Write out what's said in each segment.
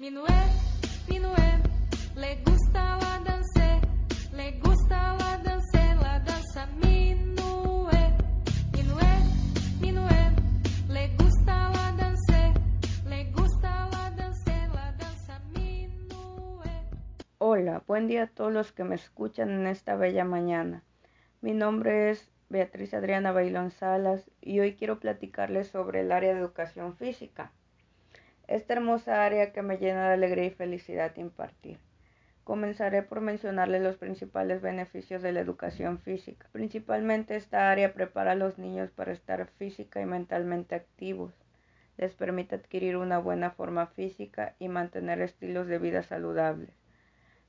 Minué, minué, le gusta la danse, le gusta la danse, la danza minué. Minué, minué, le gusta la danse, le gusta la danse, la danza minué. Hola, buen día a todos los que me escuchan en esta bella mañana. Mi nombre es Beatriz Adriana Bailón Salas y hoy quiero platicarles sobre el área de educación física esta hermosa área que me llena de alegría y felicidad impartir. Comenzaré por mencionarles los principales beneficios de la educación física. Principalmente esta área prepara a los niños para estar física y mentalmente activos. Les permite adquirir una buena forma física y mantener estilos de vida saludables.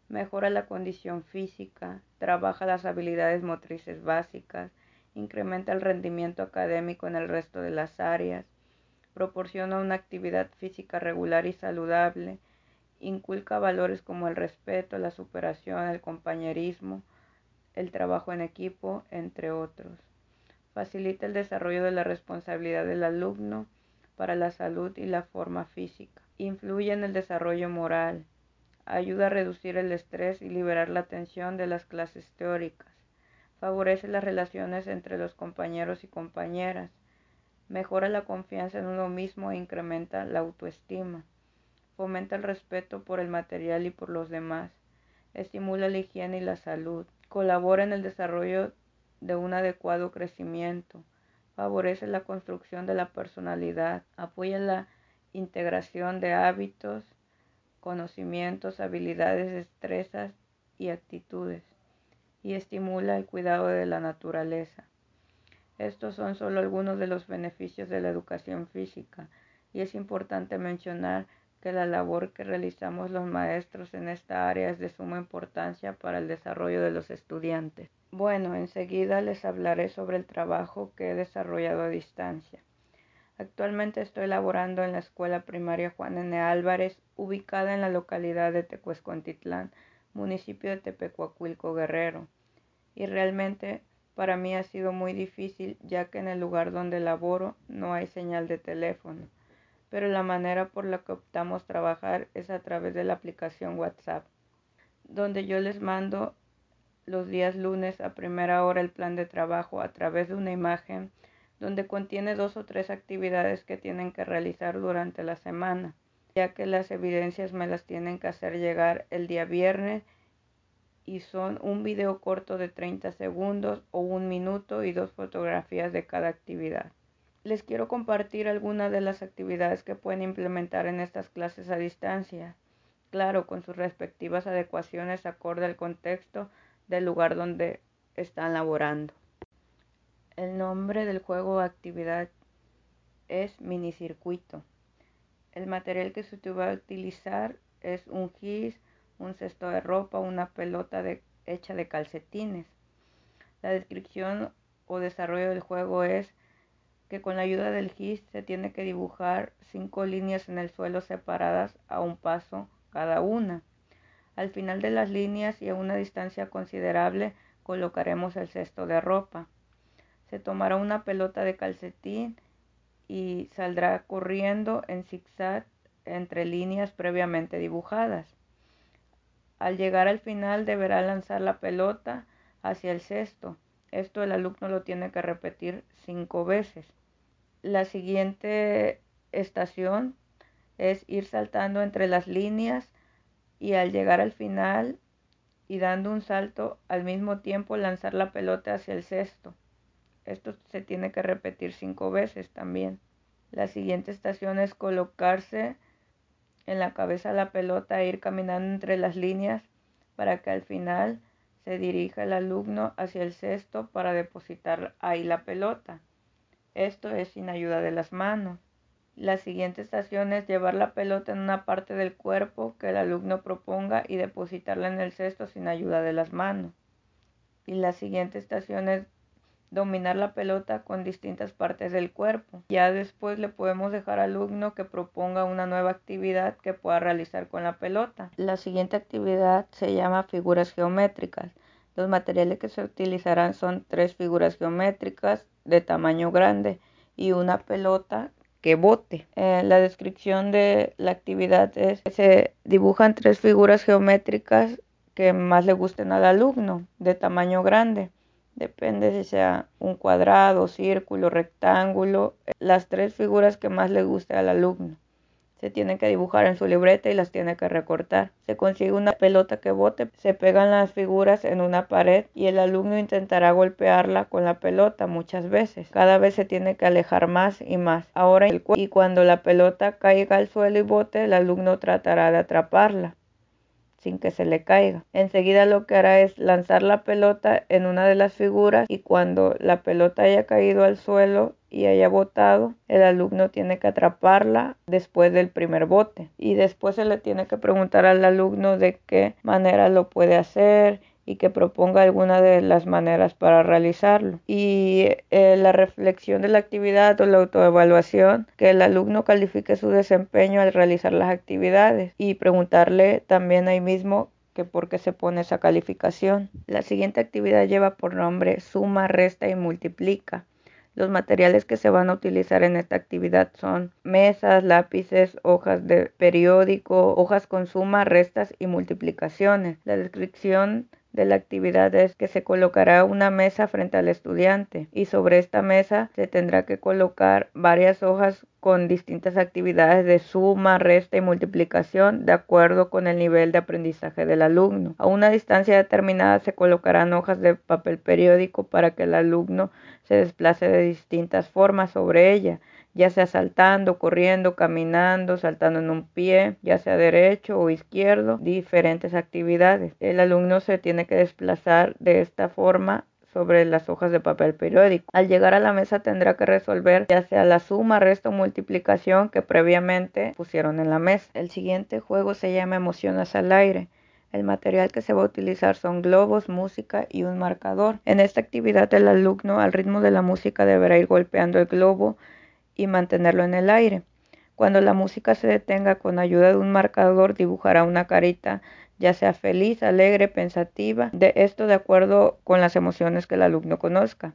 Mejora la condición física, trabaja las habilidades motrices básicas, incrementa el rendimiento académico en el resto de las áreas, proporciona una actividad física regular y saludable, inculca valores como el respeto, la superación, el compañerismo, el trabajo en equipo, entre otros. Facilita el desarrollo de la responsabilidad del alumno para la salud y la forma física. Influye en el desarrollo moral. Ayuda a reducir el estrés y liberar la tensión de las clases teóricas. Favorece las relaciones entre los compañeros y compañeras mejora la confianza en uno mismo e incrementa la autoestima, fomenta el respeto por el material y por los demás, estimula la higiene y la salud, colabora en el desarrollo de un adecuado crecimiento, favorece la construcción de la personalidad, apoya la integración de hábitos, conocimientos, habilidades, destrezas y actitudes, y estimula el cuidado de la naturaleza. Estos son solo algunos de los beneficios de la educación física y es importante mencionar que la labor que realizamos los maestros en esta área es de suma importancia para el desarrollo de los estudiantes. Bueno, enseguida les hablaré sobre el trabajo que he desarrollado a distancia. Actualmente estoy laborando en la Escuela Primaria Juan N. Álvarez, ubicada en la localidad de Tecuescontitlán, municipio de Tepecuacuilco Guerrero. Y realmente para mí ha sido muy difícil ya que en el lugar donde laboro no hay señal de teléfono, pero la manera por la que optamos trabajar es a través de la aplicación WhatsApp, donde yo les mando los días lunes a primera hora el plan de trabajo a través de una imagen donde contiene dos o tres actividades que tienen que realizar durante la semana, ya que las evidencias me las tienen que hacer llegar el día viernes y son un video corto de 30 segundos o un minuto y dos fotografías de cada actividad. Les quiero compartir algunas de las actividades que pueden implementar en estas clases a distancia, claro, con sus respectivas adecuaciones acorde al contexto del lugar donde están laborando. El nombre del juego o actividad es minicircuito. El material que se va a utilizar es un GIS, un cesto de ropa, una pelota hecha de calcetines. La descripción o desarrollo del juego es que con la ayuda del GIS se tiene que dibujar cinco líneas en el suelo separadas a un paso cada una. Al final de las líneas y a una distancia considerable colocaremos el cesto de ropa. Se tomará una pelota de calcetín y saldrá corriendo en zigzag entre líneas previamente dibujadas. Al llegar al final deberá lanzar la pelota hacia el cesto. Esto el alumno lo tiene que repetir cinco veces. La siguiente estación es ir saltando entre las líneas y al llegar al final y dando un salto al mismo tiempo lanzar la pelota hacia el cesto. Esto se tiene que repetir cinco veces también. La siguiente estación es colocarse en la cabeza la pelota e ir caminando entre las líneas para que al final se dirija el alumno hacia el cesto para depositar ahí la pelota. Esto es sin ayuda de las manos. La siguiente estación es llevar la pelota en una parte del cuerpo que el alumno proponga y depositarla en el cesto sin ayuda de las manos. Y la siguiente estación es dominar la pelota con distintas partes del cuerpo. Ya después le podemos dejar al alumno que proponga una nueva actividad que pueda realizar con la pelota. La siguiente actividad se llama figuras geométricas. Los materiales que se utilizarán son tres figuras geométricas de tamaño grande y una pelota que bote. Eh, la descripción de la actividad es que se dibujan tres figuras geométricas que más le gusten al alumno, de tamaño grande. Depende si sea un cuadrado, círculo, rectángulo, las tres figuras que más le guste al alumno se tienen que dibujar en su libreta y las tiene que recortar. Se consigue una pelota que bote, se pegan las figuras en una pared y el alumno intentará golpearla con la pelota muchas veces. Cada vez se tiene que alejar más y más. Ahora y cuando la pelota caiga al suelo y bote, el alumno tratará de atraparla sin que se le caiga. Enseguida lo que hará es lanzar la pelota en una de las figuras y cuando la pelota haya caído al suelo y haya botado, el alumno tiene que atraparla después del primer bote y después se le tiene que preguntar al alumno de qué manera lo puede hacer y que proponga alguna de las maneras para realizarlo. Y eh, la reflexión de la actividad o la autoevaluación, que el alumno califique su desempeño al realizar las actividades y preguntarle también ahí mismo que por qué se pone esa calificación. La siguiente actividad lleva por nombre suma, resta y multiplica. Los materiales que se van a utilizar en esta actividad son mesas, lápices, hojas de periódico, hojas con suma, restas y multiplicaciones. La descripción de la actividad es que se colocará una mesa frente al estudiante y sobre esta mesa se tendrá que colocar varias hojas con distintas actividades de suma, resta y multiplicación de acuerdo con el nivel de aprendizaje del alumno. A una distancia determinada se colocarán hojas de papel periódico para que el alumno se desplace de distintas formas sobre ella ya sea saltando, corriendo, caminando, saltando en un pie, ya sea derecho o izquierdo, diferentes actividades. El alumno se tiene que desplazar de esta forma sobre las hojas de papel periódico. Al llegar a la mesa tendrá que resolver ya sea la suma, resto o multiplicación que previamente pusieron en la mesa. El siguiente juego se llama Emociones al aire. El material que se va a utilizar son globos, música y un marcador. En esta actividad el alumno al ritmo de la música deberá ir golpeando el globo y mantenerlo en el aire. Cuando la música se detenga con ayuda de un marcador dibujará una carita ya sea feliz, alegre, pensativa, de esto de acuerdo con las emociones que el alumno conozca.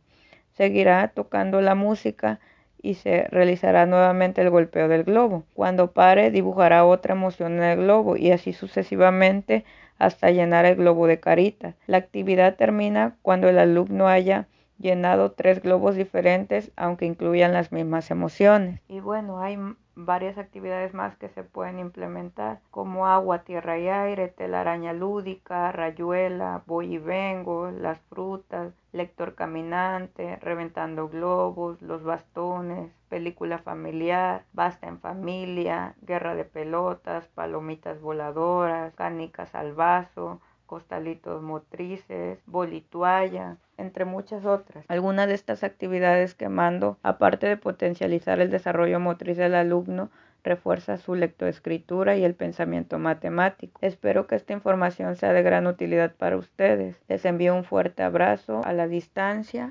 Seguirá tocando la música y se realizará nuevamente el golpeo del globo. Cuando pare dibujará otra emoción en el globo y así sucesivamente hasta llenar el globo de caritas. La actividad termina cuando el alumno haya llenado tres globos diferentes, aunque incluyan las mismas emociones. Y bueno, hay varias actividades más que se pueden implementar, como agua, tierra y aire, telaraña lúdica, rayuela, voy y vengo, las frutas, lector caminante, reventando globos, los bastones, película familiar, basta en familia, guerra de pelotas, palomitas voladoras, canicas al vaso, costalitos motrices, bolituaya, entre muchas otras. Algunas de estas actividades que mando, aparte de potencializar el desarrollo motriz del alumno, refuerza su lectoescritura y el pensamiento matemático. Espero que esta información sea de gran utilidad para ustedes. Les envío un fuerte abrazo a la distancia.